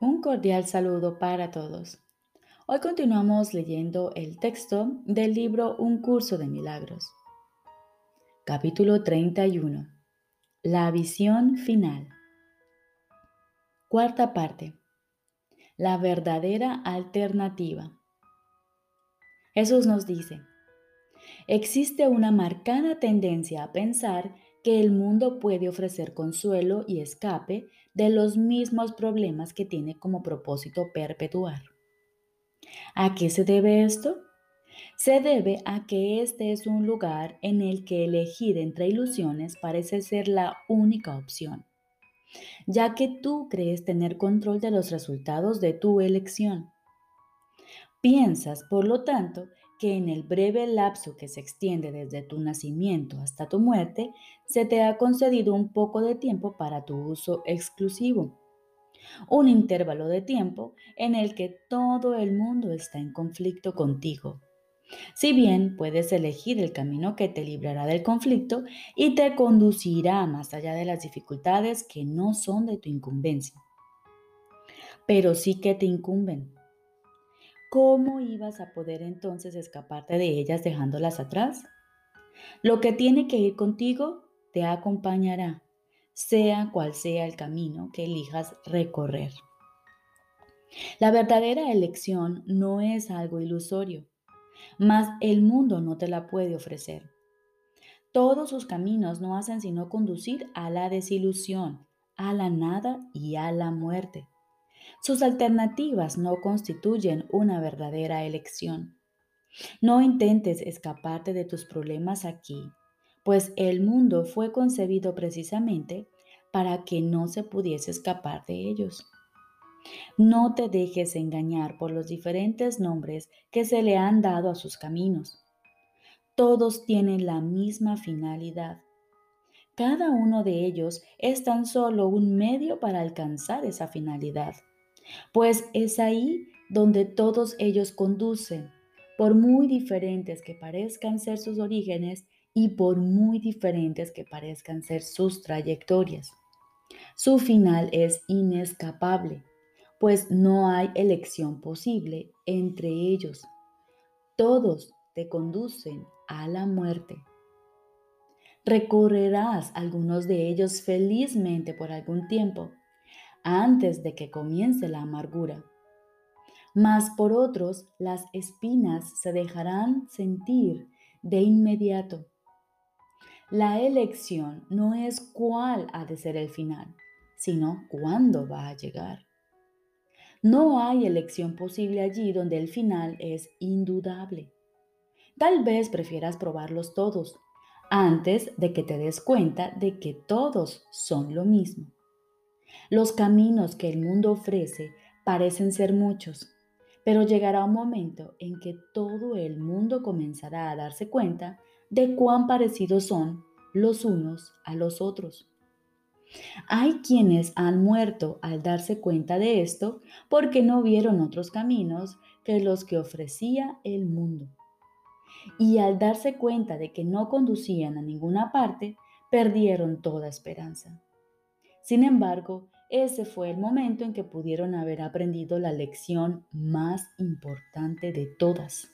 Un cordial saludo para todos. Hoy continuamos leyendo el texto del libro Un curso de milagros. Capítulo 31. La visión final. Cuarta parte. La verdadera alternativa. Jesús nos dice, existe una marcada tendencia a pensar que el mundo puede ofrecer consuelo y escape de los mismos problemas que tiene como propósito perpetuar. ¿A qué se debe esto? Se debe a que este es un lugar en el que elegir entre ilusiones parece ser la única opción, ya que tú crees tener control de los resultados de tu elección. Piensas, por lo tanto, que en el breve lapso que se extiende desde tu nacimiento hasta tu muerte, se te ha concedido un poco de tiempo para tu uso exclusivo. Un intervalo de tiempo en el que todo el mundo está en conflicto contigo. Si bien puedes elegir el camino que te librará del conflicto y te conducirá más allá de las dificultades que no son de tu incumbencia, pero sí que te incumben ¿cómo ibas a poder entonces escaparte de ellas dejándolas atrás? Lo que tiene que ir contigo te acompañará, sea cual sea el camino que elijas recorrer. La verdadera elección no es algo ilusorio, mas el mundo no te la puede ofrecer. Todos sus caminos no hacen sino conducir a la desilusión, a la nada y a la muerte. Sus alternativas no constituyen una verdadera elección. No intentes escaparte de tus problemas aquí, pues el mundo fue concebido precisamente para que no se pudiese escapar de ellos. No te dejes engañar por los diferentes nombres que se le han dado a sus caminos. Todos tienen la misma finalidad. Cada uno de ellos es tan solo un medio para alcanzar esa finalidad pues es ahí donde todos ellos conducen, por muy diferentes que parezcan ser sus orígenes y por muy diferentes que parezcan ser sus trayectorias. Su final es inescapable, pues no hay elección posible entre ellos. Todos te conducen a la muerte. Recorrerás algunos de ellos felizmente por algún tiempo, antes de que comience la amargura. Mas por otros, las espinas se dejarán sentir de inmediato. La elección no es cuál ha de ser el final, sino cuándo va a llegar. No hay elección posible allí donde el final es indudable. Tal vez prefieras probarlos todos antes de que te des cuenta de que todos son lo mismo. Los caminos que el mundo ofrece parecen ser muchos, pero llegará un momento en que todo el mundo comenzará a darse cuenta de cuán parecidos son los unos a los otros. Hay quienes han muerto al darse cuenta de esto porque no vieron otros caminos que los que ofrecía el mundo. Y al darse cuenta de que no conducían a ninguna parte, perdieron toda esperanza. Sin embargo, ese fue el momento en que pudieron haber aprendido la lección más importante de todas.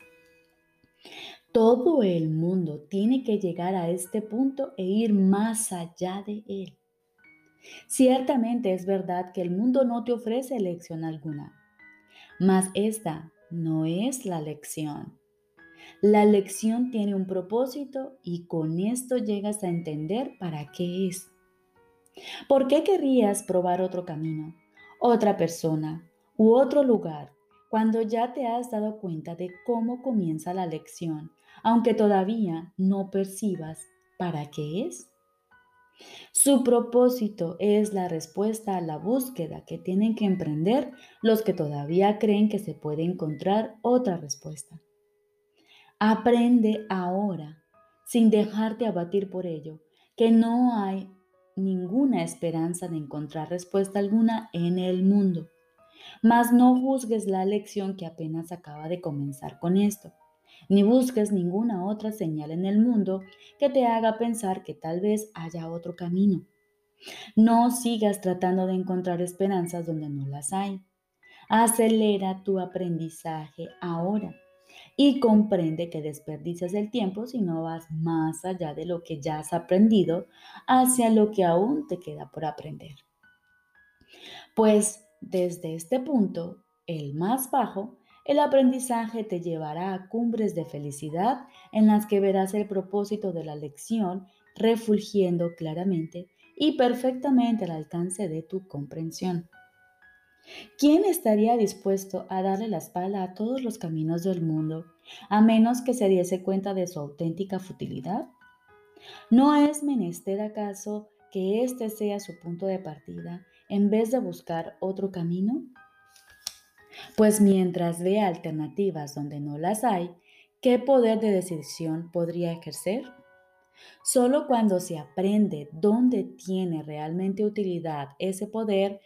Todo el mundo tiene que llegar a este punto e ir más allá de él. Ciertamente es verdad que el mundo no te ofrece lección alguna, mas esta no es la lección. La lección tiene un propósito y con esto llegas a entender para qué es. ¿Por qué querrías probar otro camino, otra persona u otro lugar cuando ya te has dado cuenta de cómo comienza la lección, aunque todavía no percibas para qué es? Su propósito es la respuesta a la búsqueda que tienen que emprender los que todavía creen que se puede encontrar otra respuesta. Aprende ahora, sin dejarte abatir por ello, que no hay ninguna esperanza de encontrar respuesta alguna en el mundo. Mas no juzgues la lección que apenas acaba de comenzar con esto, ni busques ninguna otra señal en el mundo que te haga pensar que tal vez haya otro camino. No sigas tratando de encontrar esperanzas donde no las hay. Acelera tu aprendizaje ahora y comprende que desperdicias el tiempo si no vas más allá de lo que ya has aprendido hacia lo que aún te queda por aprender. Pues desde este punto, el más bajo, el aprendizaje te llevará a cumbres de felicidad en las que verás el propósito de la lección refulgiendo claramente y perfectamente al alcance de tu comprensión. ¿Quién estaría dispuesto a darle la espalda a todos los caminos del mundo, a menos que se diese cuenta de su auténtica futilidad? ¿No es menester acaso que este sea su punto de partida en vez de buscar otro camino? Pues mientras vea alternativas donde no las hay, ¿qué poder de decisión podría ejercer? Solo cuando se aprende dónde tiene realmente utilidad ese poder,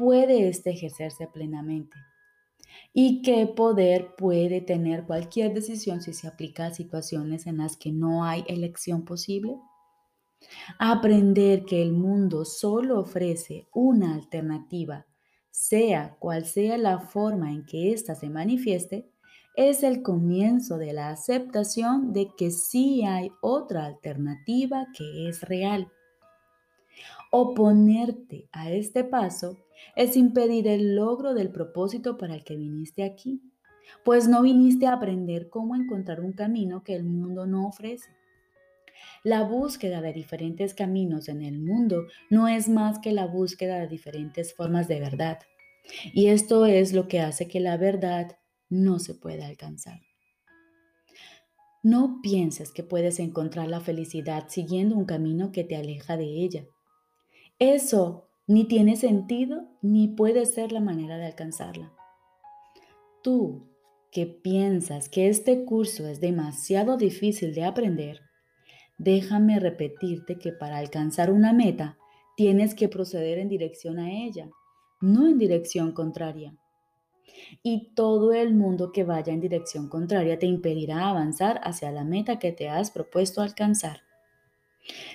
puede éste ejercerse plenamente. ¿Y qué poder puede tener cualquier decisión si se aplica a situaciones en las que no hay elección posible? Aprender que el mundo solo ofrece una alternativa, sea cual sea la forma en que ésta se manifieste, es el comienzo de la aceptación de que sí hay otra alternativa que es real. Oponerte a este paso es impedir el logro del propósito para el que viniste aquí, pues no viniste a aprender cómo encontrar un camino que el mundo no ofrece. La búsqueda de diferentes caminos en el mundo no es más que la búsqueda de diferentes formas de verdad. Y esto es lo que hace que la verdad no se pueda alcanzar. No pienses que puedes encontrar la felicidad siguiendo un camino que te aleja de ella. Eso ni tiene sentido ni puede ser la manera de alcanzarla. Tú que piensas que este curso es demasiado difícil de aprender, déjame repetirte que para alcanzar una meta tienes que proceder en dirección a ella, no en dirección contraria y todo el mundo que vaya en dirección contraria te impedirá avanzar hacia la meta que te has propuesto alcanzar.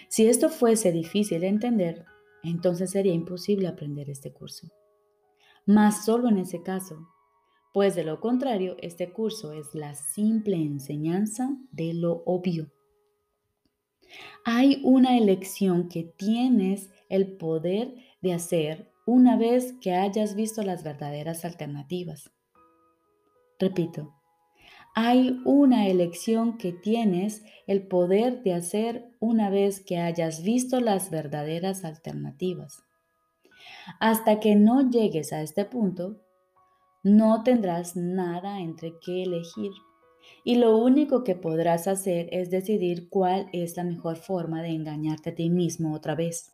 Si esto fuese difícil de entender, entonces sería imposible aprender este curso. Mas solo en ese caso, pues de lo contrario, este curso es la simple enseñanza de lo obvio. Hay una elección que tienes el poder de hacer una vez que hayas visto las verdaderas alternativas. Repito, hay una elección que tienes el poder de hacer una vez que hayas visto las verdaderas alternativas. Hasta que no llegues a este punto, no tendrás nada entre qué elegir y lo único que podrás hacer es decidir cuál es la mejor forma de engañarte a ti mismo otra vez.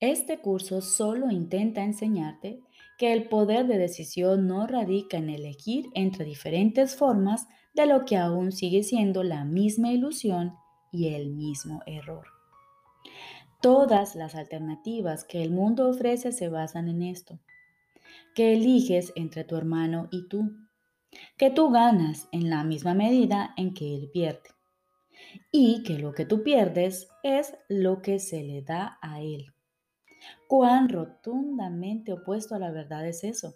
Este curso solo intenta enseñarte que el poder de decisión no radica en elegir entre diferentes formas de lo que aún sigue siendo la misma ilusión y el mismo error. Todas las alternativas que el mundo ofrece se basan en esto, que eliges entre tu hermano y tú, que tú ganas en la misma medida en que él pierde, y que lo que tú pierdes es lo que se le da a él. Cuán rotundamente opuesto a la verdad es eso.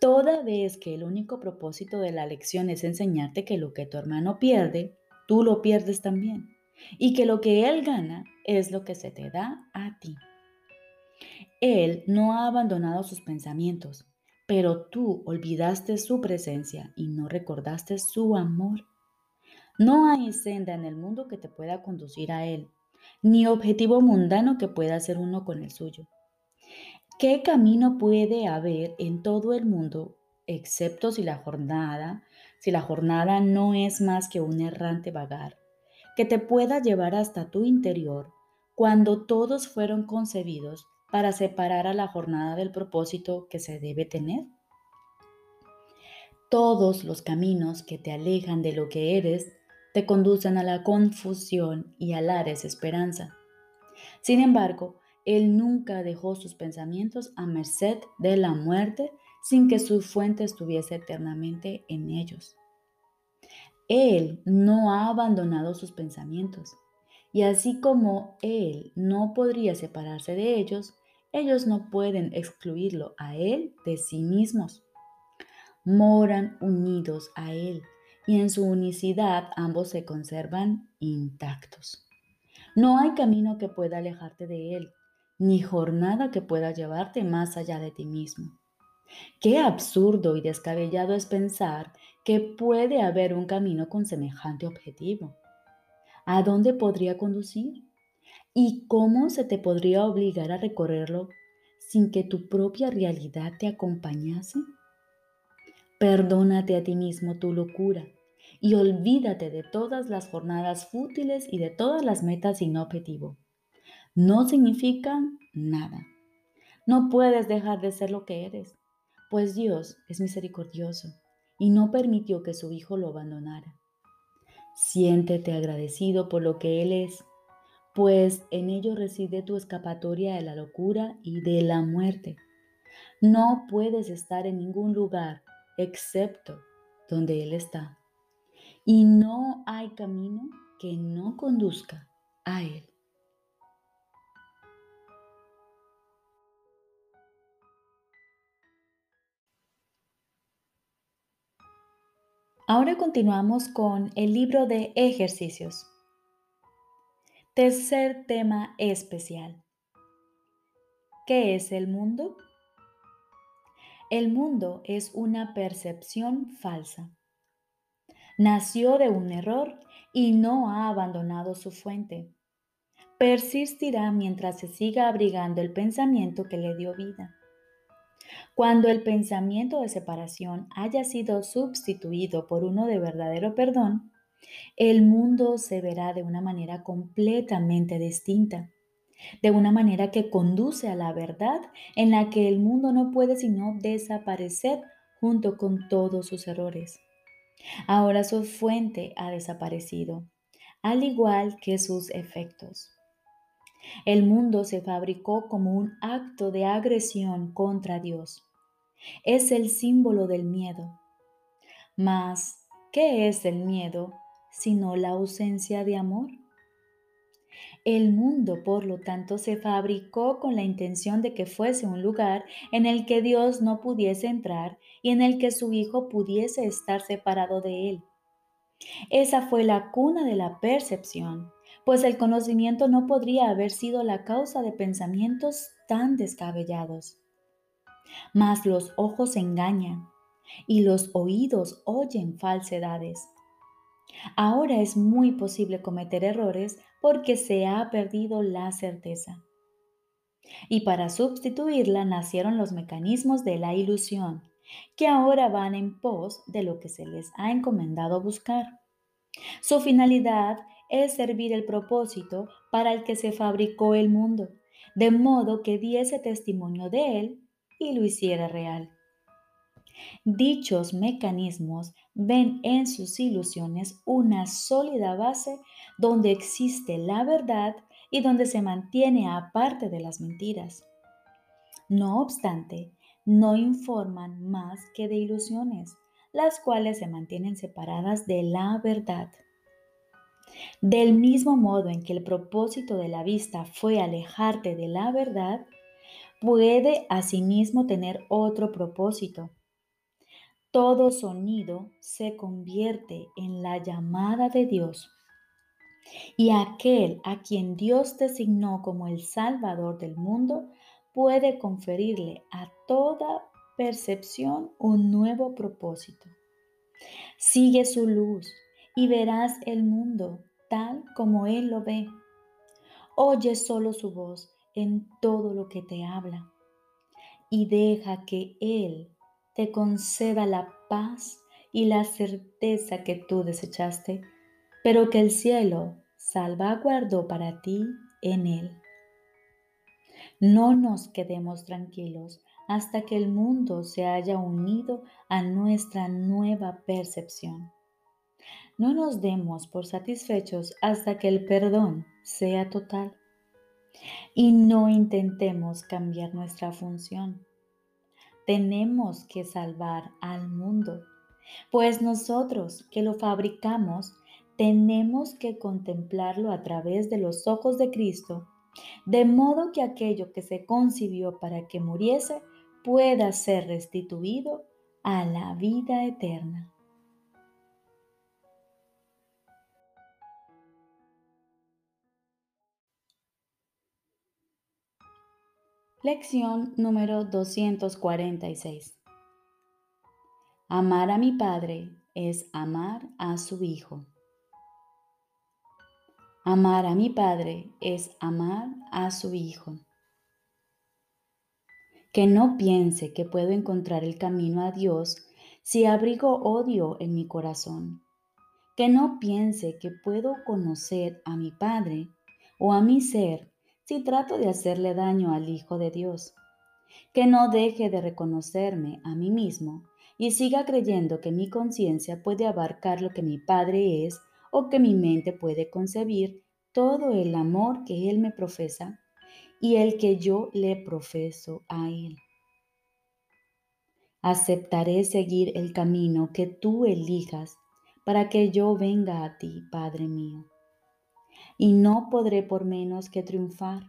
Toda vez que el único propósito de la lección es enseñarte que lo que tu hermano pierde, tú lo pierdes también. Y que lo que él gana es lo que se te da a ti. Él no ha abandonado sus pensamientos, pero tú olvidaste su presencia y no recordaste su amor. No hay senda en el mundo que te pueda conducir a Él, ni objetivo mundano que pueda hacer uno con el suyo. ¿Qué camino puede haber en todo el mundo, excepto si la jornada, si la jornada no es más que un errante vagar, que te pueda llevar hasta tu interior cuando todos fueron concebidos para separar a la jornada del propósito que se debe tener? Todos los caminos que te alejan de lo que eres te conducen a la confusión y a la desesperanza. Sin embargo, él nunca dejó sus pensamientos a merced de la muerte sin que su fuente estuviese eternamente en ellos. Él no ha abandonado sus pensamientos Y así como Él no podría separarse de ellos, ellos no pueden excluirlo a Él de sí mismos. Moran unidos a Él y en su unicidad ambos se conservan intactos. No hay camino que pueda alejarte de Él, ni jornada que pueda llevarte más allá de ti mismo. Qué absurdo y descabellado es pensar que puede haber un camino con semejante objetivo. ¿A dónde podría conducir? ¿Y cómo se te podría obligar a recorrerlo sin que tu propia realidad te acompañase? Perdónate a ti mismo tu locura y olvídate de todas las jornadas fútiles y de todas las metas sin objetivo. No significan nada. No puedes dejar de ser lo que eres, pues Dios es misericordioso y no permitió que su Hijo lo abandonara. Siéntete agradecido por lo que Él es, pues en ello reside tu escapatoria de la locura y de la muerte. No puedes estar en ningún lugar excepto donde Él está. Y no hay camino que no conduzca a Él. Ahora continuamos con el libro de ejercicios. Tercer tema especial. ¿Qué es el mundo? El mundo es una percepción falsa. Nació de un error y no ha abandonado su fuente. Persistirá mientras se siga abrigando el pensamiento que le dio vida. Cuando el pensamiento de separación haya sido sustituido por uno de verdadero perdón, el mundo se verá de una manera completamente distinta, de una manera que conduce a la verdad en la que el mundo no puede sino desaparecer junto con todos sus errores. Ahora su fuente ha desaparecido, al igual que sus efectos. El mundo se fabricó como un acto de agresión contra Dios. Es el símbolo del miedo. Mas, ¿qué es el miedo sino la ausencia de amor? El mundo, por lo tanto, se fabricó con la intención de que fuese un lugar en el que Dios no pudiese entrar y en el que su Hijo pudiese estar separado de él. Esa fue la cuna de la percepción, pues el conocimiento no podría haber sido la causa de pensamientos tan descabellados. Mas los ojos engañan y los oídos oyen falsedades. Ahora es muy posible cometer errores porque se ha perdido la certeza. Y para sustituirla nacieron los mecanismos de la ilusión, que ahora van en pos de lo que se les ha encomendado buscar. Su finalidad es servir el propósito para el que se fabricó el mundo, de modo que diese testimonio de él y lo hiciera real. Dichos mecanismos ven en sus ilusiones una sólida base donde existe la verdad y donde se mantiene aparte de las mentiras. No obstante, no informan más que de ilusiones, las cuales se mantienen separadas de la verdad. Del mismo modo en que el propósito de la vista fue alejarte de la verdad, puede asimismo tener otro propósito. Todo sonido se convierte en la llamada de Dios. Y aquel a quien Dios designó como el Salvador del mundo puede conferirle a toda percepción un nuevo propósito. Sigue su luz y verás el mundo tal como Él lo ve. Oye solo su voz en todo lo que te habla y deja que Él te conceda la paz y la certeza que tú desechaste, pero que el cielo salvaguardó para ti en Él. No nos quedemos tranquilos hasta que el mundo se haya unido a nuestra nueva percepción. No nos demos por satisfechos hasta que el perdón sea total. Y no intentemos cambiar nuestra función. Tenemos que salvar al mundo, pues nosotros que lo fabricamos tenemos que contemplarlo a través de los ojos de Cristo, de modo que aquello que se concibió para que muriese pueda ser restituido a la vida eterna. Lección número 246. Amar a mi Padre es amar a su Hijo. Amar a mi Padre es amar a su Hijo. Que no piense que puedo encontrar el camino a Dios si abrigo odio en mi corazón. Que no piense que puedo conocer a mi Padre o a mi ser si trato de hacerle daño al Hijo de Dios. Que no deje de reconocerme a mí mismo y siga creyendo que mi conciencia puede abarcar lo que mi Padre es o que mi mente puede concebir todo el amor que Él me profesa y el que yo le profeso a Él. Aceptaré seguir el camino que tú elijas para que yo venga a ti, Padre mío y no podré por menos que triunfar,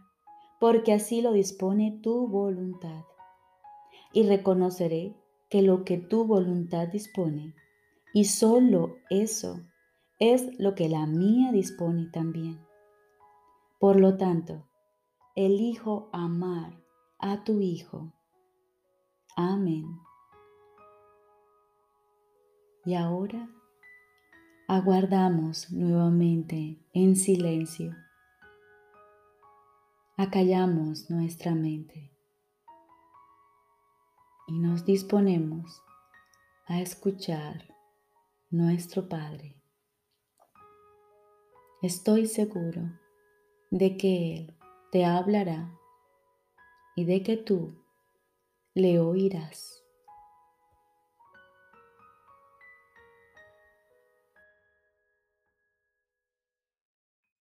porque así lo dispone tu voluntad. Y reconoceré que lo que tu voluntad dispone, y solo eso, es lo que la mía dispone también. Por lo tanto, elijo amar a tu Hijo. Amén. Y ahora aguardamos nuevamente en silencio. Acallamos nuestra mente y nos disponemos a escuchar nuestro Padre. Estoy seguro de que Él te hablará y de que tú le oirás.